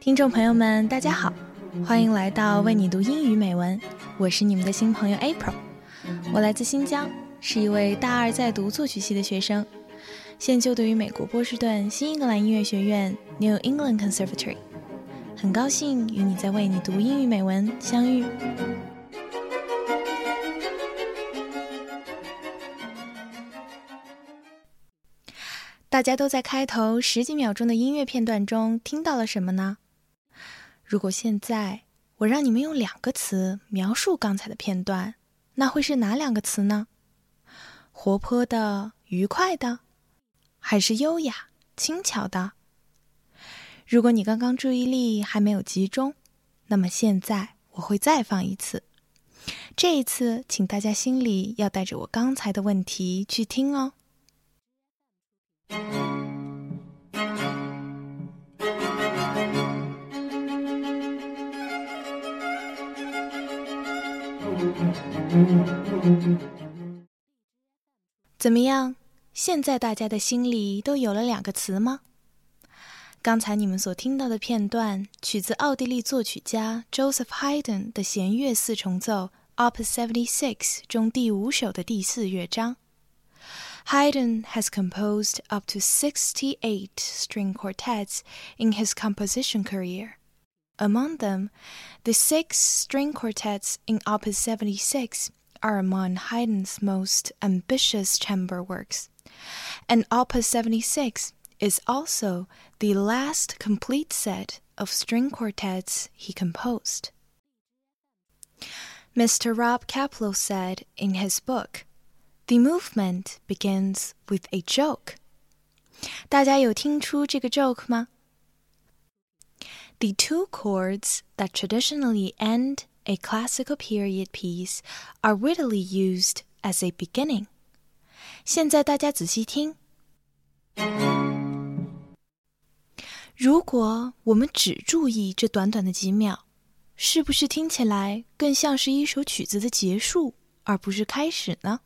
听众朋友们，大家好，欢迎来到为你读英语美文，我是你们的新朋友 April，我来自新疆，是一位大二在读作曲系的学生，现就读于美国波士顿新英格兰音乐学院 New England Conservatory，很高兴与你在为你读英语美文相遇。大家都在开头十几秒钟的音乐片段中听到了什么呢？如果现在我让你们用两个词描述刚才的片段，那会是哪两个词呢？活泼的、愉快的，还是优雅、轻巧的？如果你刚刚注意力还没有集中，那么现在我会再放一次。这一次，请大家心里要带着我刚才的问题去听哦。怎么样？现在大家的心里都有了两个词吗？刚才你们所听到的片段，取自奥地利作曲家 Joseph Haydn 的弦乐四重奏 Op. 76中第五首的第四乐章。Haydn has composed up to 68 string quartets in his composition career. Among them, the six string quartets in Opus 76 are among Haydn's most ambitious chamber works, and Opus 76 is also the last complete set of string quartets he composed. Mr. Rob Kaplow said in his book, The movement begins with a joke. 大家有听出这个 joke 吗？the two chords that traditionally end a classical period piece are wittily used as a beginning. 现在大家仔细听。如果我们只注意这短短的几秒，是不是听起来更像是一首曲子的结束，而不是开始呢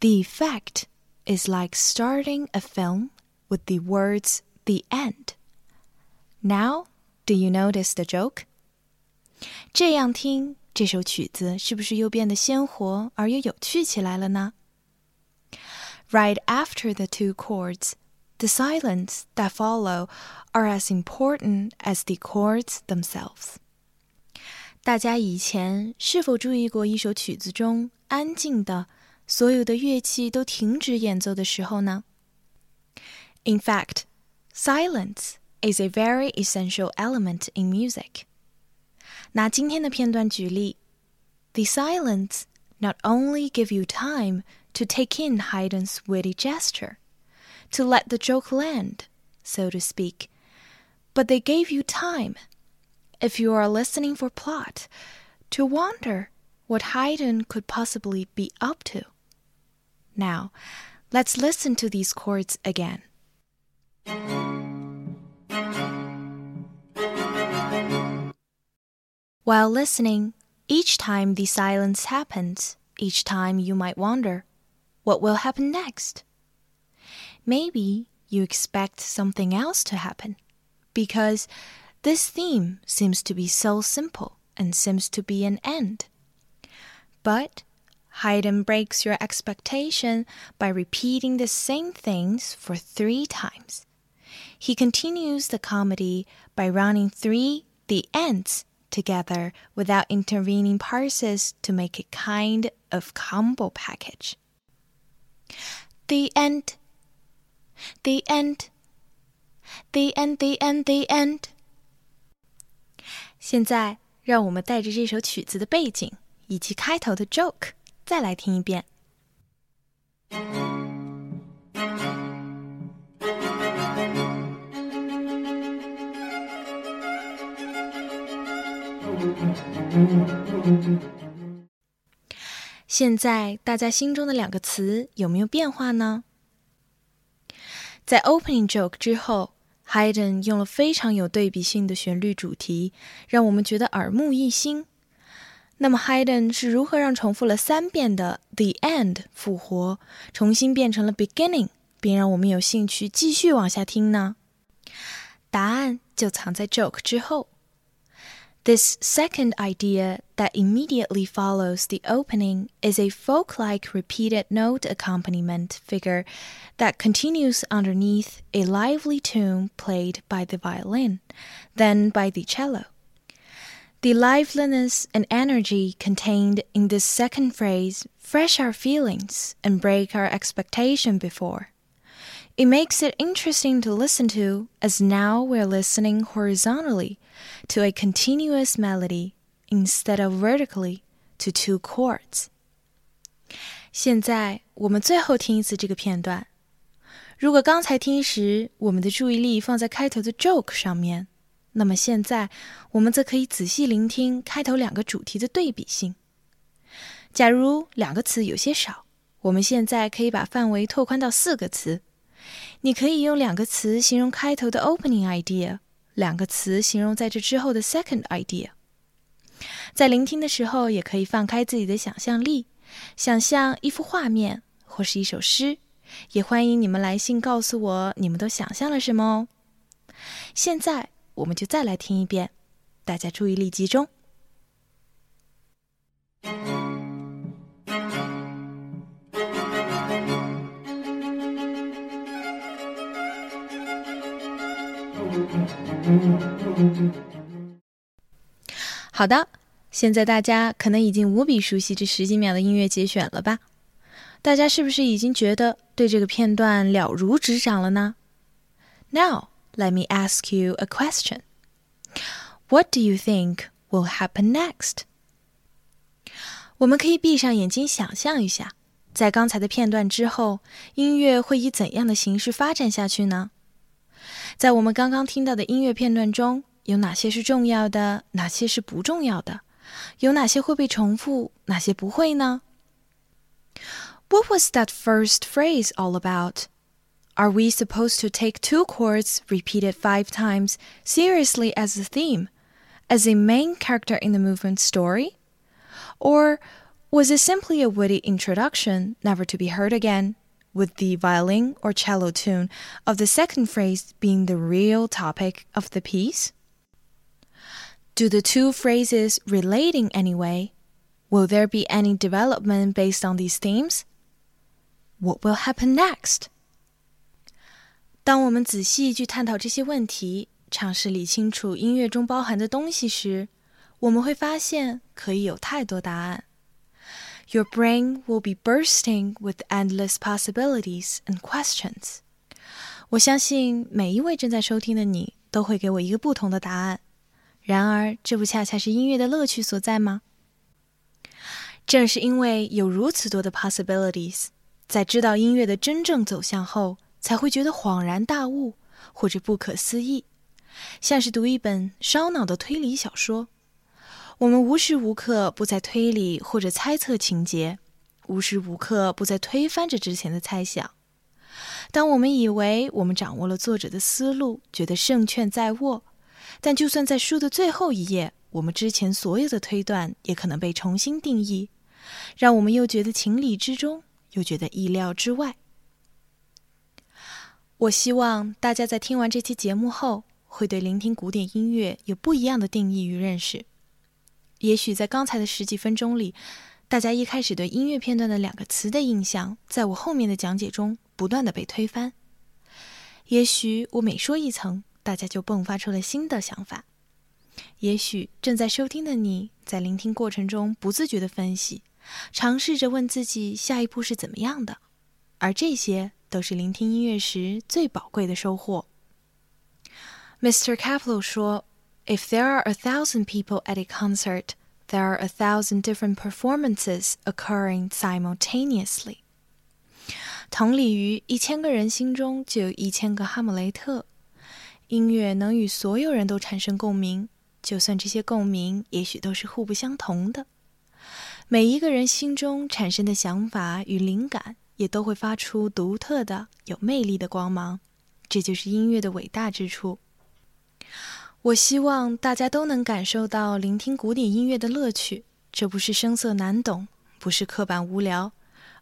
？The effect is like starting a film with the words "the end." Now, do you notice the joke? 这样听这首曲子是不是又变得鲜活而又有趣起来了呢？Right after the two chords, the silence that follow are as important as the chords themselves. 大家以前是否注意过一首曲子中安静的， 所有的乐器都停止演奏的时候呢？In fact, silence is a very essential element in music. 拿今天的片段举例，The silence not only give you time to take in Haydn's witty gesture, to let the joke land, so to speak, but they gave you time, if you are listening for plot, to wonder what Haydn could possibly be up to. Now, let's listen to these chords again. While listening, each time the silence happens, each time you might wonder, what will happen next? Maybe you expect something else to happen, because this theme seems to be so simple and seems to be an end. But Haydn breaks your expectation by repeating the same things for three times. He continues the comedy by running three the ends together without intervening parses to make a kind of combo package. The end. The end. The end. The end. The end. 现在，让我们带着这首曲子的背景以及开头的 joke 再来听一遍。现在大家心中的两个词有没有变化呢？在 opening joke 之后，Haydn 用了非常有对比性的旋律主题，让我们觉得耳目一新。那么 Haydn 是如何让重复了三遍的 the end 复活，重新变成了 beginning，并让我们有兴趣继续往下听呢？答案就藏在 joke 之后。This second idea that immediately follows the opening is a folk like repeated note accompaniment figure that continues underneath a lively tune played by the violin, then by the cello. The liveliness and energy contained in this second phrase fresh our feelings and break our expectation before. It makes it interesting to listen to, as now we're listening horizontally to a continuous melody instead of vertically to two chords. 现在我们最后听一次这个片段。如果刚才听时，我们的注意力放在开头的 joke 上面， 那么现在，我们则可以仔细聆听开头两个主题的对比性。假如两个词有些少，我们现在可以把范围拓宽到四个词。你可以用两个词形容开头的 opening idea，两个词形容在这之后的 second idea。在聆听的时候，也可以放开自己的想象力，想象一幅画面或是一首诗。也欢迎你们来信告诉我你们都想象了什么哦。现在。我们就再来听一遍，大家注意力集中。好的，现在大家可能已经无比熟悉这十几秒的音乐节选了吧？大家是不是已经觉得对这个片段了如指掌了呢？Now。let me ask you a question. What do you think will happen next? 我们可以闭上眼睛想象一下，在刚才的片段之后，音乐会以怎样的形式发展下去呢？在我们刚刚听到的音乐片段中，有哪些是重要的，哪些是不重要的？有哪些会被重复，哪些不会呢？What was that first phrase all about? Are we supposed to take two chords repeated five times seriously as a theme, as a main character in the movement story? Or was it simply a witty introduction, never to be heard again, with the violin or cello tune of the second phrase being the real topic of the piece? Do the two phrases relate in any way? Will there be any development based on these themes? What will happen next? 当我们仔细去探讨这些问题，尝试理清楚音乐中包含的东西时，我们会发现可以有太多答案。Your brain will be bursting with endless possibilities and questions。我相信每一位正在收听的你都会给我一个不同的答案。然而，这不恰恰是音乐的乐趣所在吗？正是因为有如此多的 possibilities，在知道音乐的真正走向后。才会觉得恍然大悟，或者不可思议，像是读一本烧脑的推理小说。我们无时无刻不在推理或者猜测情节，无时无刻不在推翻着之前的猜想。当我们以为我们掌握了作者的思路，觉得胜券在握，但就算在书的最后一页，我们之前所有的推断也可能被重新定义，让我们又觉得情理之中，又觉得意料之外。我希望大家在听完这期节目后，会对聆听古典音乐有不一样的定义与认识。也许在刚才的十几分钟里，大家一开始对音乐片段的两个词的印象，在我后面的讲解中不断的被推翻。也许我每说一层，大家就迸发出了新的想法。也许正在收听的你在聆听过程中不自觉的分析，尝试着问自己下一步是怎么样的，而这些。都是聆听音乐时最宝贵的收获。Mr. Kaplow 说：“If there are a thousand people at a concert, there are a thousand different performances occurring simultaneously。”同理于一千个人心中就有一千个哈姆雷特。音乐能与所有人都产生共鸣，就算这些共鸣也许都是互不相同的。每一个人心中产生的想法与灵感。也都会发出独特的、有魅力的光芒，这就是音乐的伟大之处。我希望大家都能感受到聆听古典音乐的乐趣，这不是声色难懂，不是刻板无聊，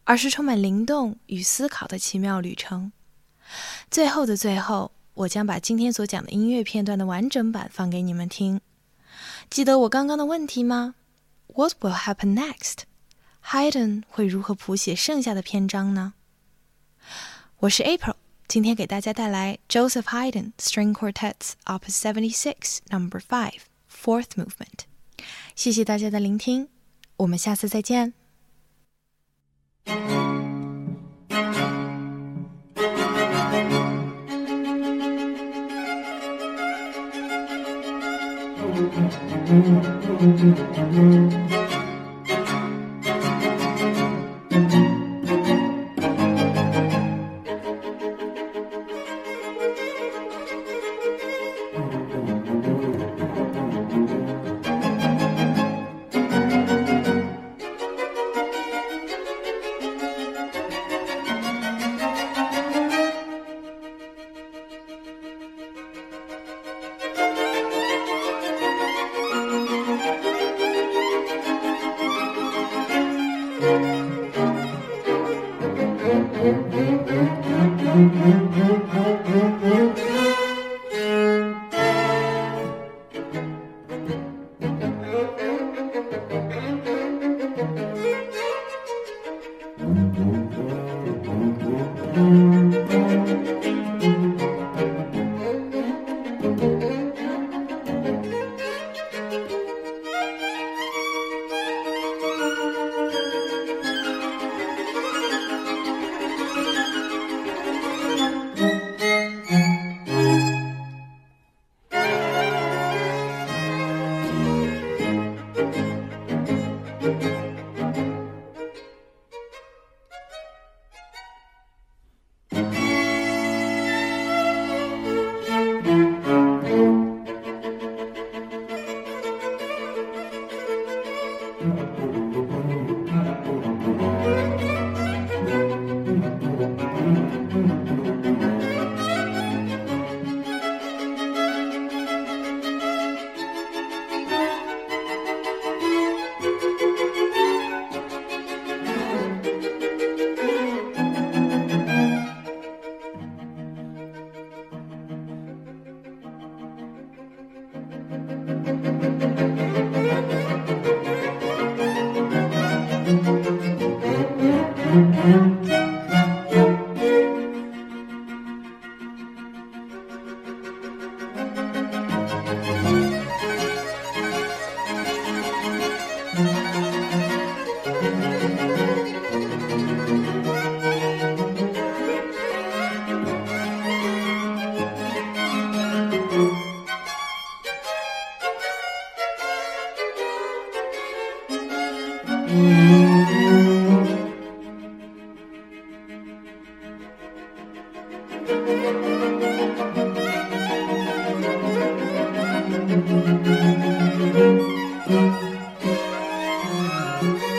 而是充满灵动与思考的奇妙旅程。最后的最后，我将把今天所讲的音乐片段的完整版放给你们听。记得我刚刚的问题吗？What will happen next？Haydn 会如何谱写剩下的篇章呢？我是 April，今天给大家带来 Joseph Haydn String Quartets Op. 76 Number Five Fourth Movement。谢谢大家的聆听，我们下次再见。了。